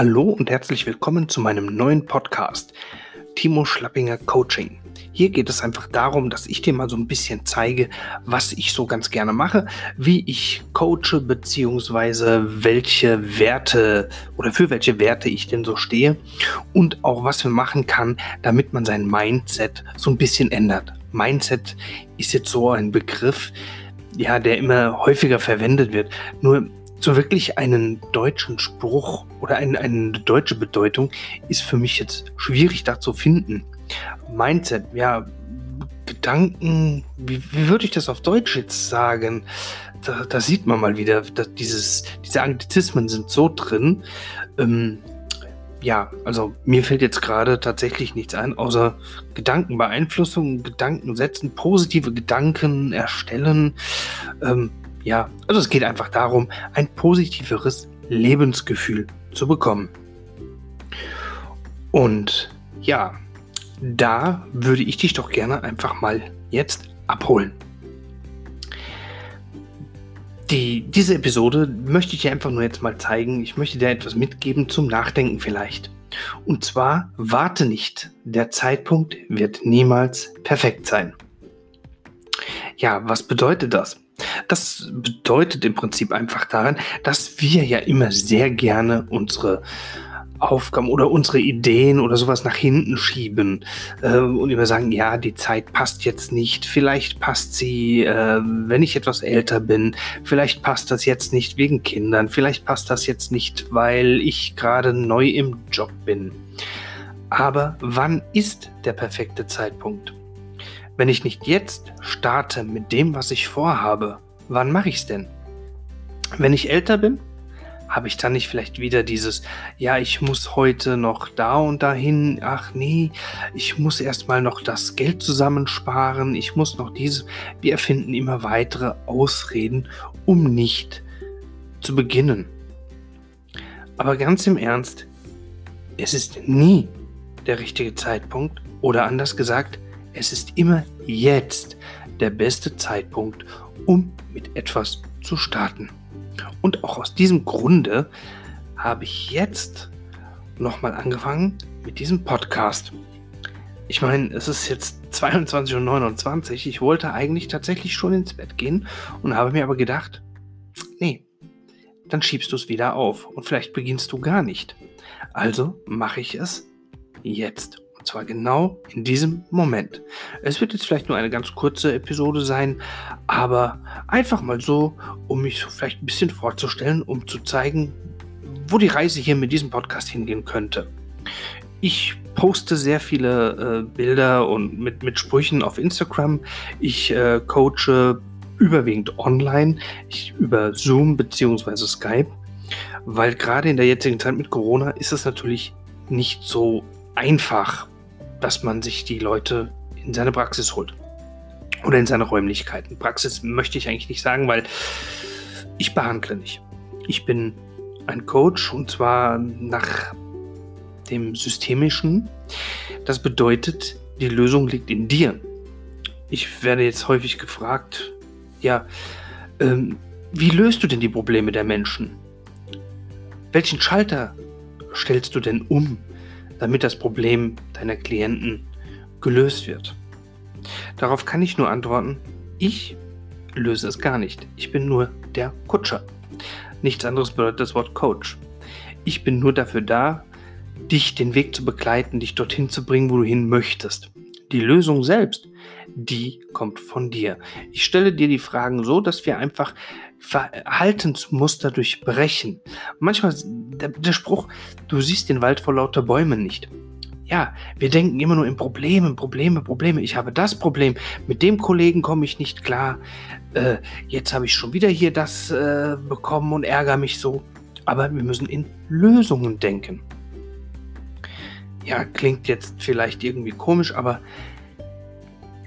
Hallo und herzlich willkommen zu meinem neuen Podcast, Timo Schlappinger Coaching. Hier geht es einfach darum, dass ich dir mal so ein bisschen zeige, was ich so ganz gerne mache, wie ich coache, beziehungsweise welche Werte oder für welche Werte ich denn so stehe und auch was man machen kann, damit man sein Mindset so ein bisschen ändert. Mindset ist jetzt so ein Begriff, ja, der immer häufiger verwendet wird. Nur so wirklich einen deutschen Spruch oder ein, eine deutsche Bedeutung ist für mich jetzt schwierig da zu finden. Mindset, ja, Gedanken, wie, wie würde ich das auf Deutsch jetzt sagen? Da, da sieht man mal wieder, dass dieses, diese Anglizismen sind so drin. Ähm, ja, also mir fällt jetzt gerade tatsächlich nichts ein, außer Gedankenbeeinflussung, Gedanken setzen, positive Gedanken erstellen. Ähm, ja, also es geht einfach darum, ein positiveres Lebensgefühl zu bekommen. Und ja, da würde ich dich doch gerne einfach mal jetzt abholen. Die, diese Episode möchte ich dir einfach nur jetzt mal zeigen. Ich möchte dir etwas mitgeben zum Nachdenken vielleicht. Und zwar, warte nicht. Der Zeitpunkt wird niemals perfekt sein. Ja, was bedeutet das? Das bedeutet im Prinzip einfach daran, dass wir ja immer sehr gerne unsere Aufgaben oder unsere Ideen oder sowas nach hinten schieben äh, und immer sagen, ja, die Zeit passt jetzt nicht, vielleicht passt sie, äh, wenn ich etwas älter bin, vielleicht passt das jetzt nicht wegen Kindern, vielleicht passt das jetzt nicht, weil ich gerade neu im Job bin. Aber wann ist der perfekte Zeitpunkt? Wenn ich nicht jetzt starte mit dem, was ich vorhabe, wann mache ich es denn? Wenn ich älter bin, habe ich dann nicht vielleicht wieder dieses, ja, ich muss heute noch da und dahin, ach nee, ich muss erstmal noch das Geld zusammensparen, ich muss noch diese, wir erfinden immer weitere Ausreden, um nicht zu beginnen. Aber ganz im Ernst, es ist nie der richtige Zeitpunkt oder anders gesagt, es ist immer jetzt der beste Zeitpunkt, um mit etwas zu starten. Und auch aus diesem Grunde habe ich jetzt nochmal angefangen mit diesem Podcast. Ich meine, es ist jetzt 22.29 Uhr. Ich wollte eigentlich tatsächlich schon ins Bett gehen und habe mir aber gedacht, nee, dann schiebst du es wieder auf und vielleicht beginnst du gar nicht. Also mache ich es jetzt. Und zwar genau in diesem Moment. Es wird jetzt vielleicht nur eine ganz kurze Episode sein, aber einfach mal so, um mich vielleicht ein bisschen vorzustellen, um zu zeigen, wo die Reise hier mit diesem Podcast hingehen könnte. Ich poste sehr viele äh, Bilder und mit, mit Sprüchen auf Instagram. Ich äh, coache überwiegend online, ich, über Zoom bzw. Skype, weil gerade in der jetzigen Zeit mit Corona ist es natürlich nicht so einfach, dass man sich die Leute in seine Praxis holt. Oder in seine Räumlichkeiten. Praxis möchte ich eigentlich nicht sagen, weil ich behandle nicht. Ich bin ein Coach und zwar nach dem Systemischen. Das bedeutet, die Lösung liegt in dir. Ich werde jetzt häufig gefragt, ja, ähm, wie löst du denn die Probleme der Menschen? Welchen Schalter stellst du denn um? Damit das Problem deiner Klienten gelöst wird? Darauf kann ich nur antworten, ich löse es gar nicht. Ich bin nur der Kutscher. Nichts anderes bedeutet das Wort Coach. Ich bin nur dafür da, dich den Weg zu begleiten, dich dorthin zu bringen, wo du hin möchtest. Die Lösung selbst, die kommt von dir. Ich stelle dir die Fragen so, dass wir einfach Verhaltensmuster durchbrechen. Manchmal der, der Spruch, du siehst den Wald vor lauter Bäumen nicht. Ja, wir denken immer nur in Probleme, Probleme, Probleme. Ich habe das Problem, mit dem Kollegen komme ich nicht klar. Äh, jetzt habe ich schon wieder hier das äh, bekommen und ärgere mich so. Aber wir müssen in Lösungen denken. Ja, klingt jetzt vielleicht irgendwie komisch, aber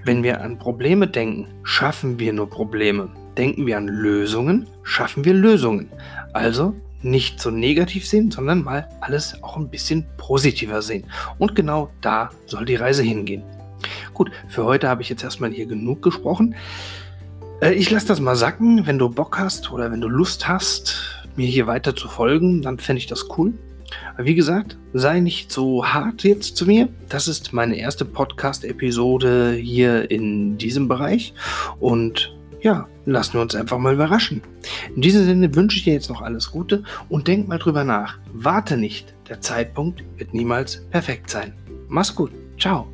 wenn wir an Probleme denken, schaffen wir nur Probleme. Denken wir an Lösungen, schaffen wir Lösungen. Also nicht so negativ sehen, sondern mal alles auch ein bisschen positiver sehen. Und genau da soll die Reise hingehen. Gut, für heute habe ich jetzt erstmal hier genug gesprochen. Äh, ich lasse das mal sacken. Wenn du Bock hast oder wenn du Lust hast, mir hier weiter zu folgen, dann fände ich das cool. Wie gesagt, sei nicht so hart jetzt zu mir. Das ist meine erste Podcast-Episode hier in diesem Bereich. Und ja, lassen wir uns einfach mal überraschen. In diesem Sinne wünsche ich dir jetzt noch alles Gute und denk mal drüber nach. Warte nicht, der Zeitpunkt wird niemals perfekt sein. Mach's gut. Ciao.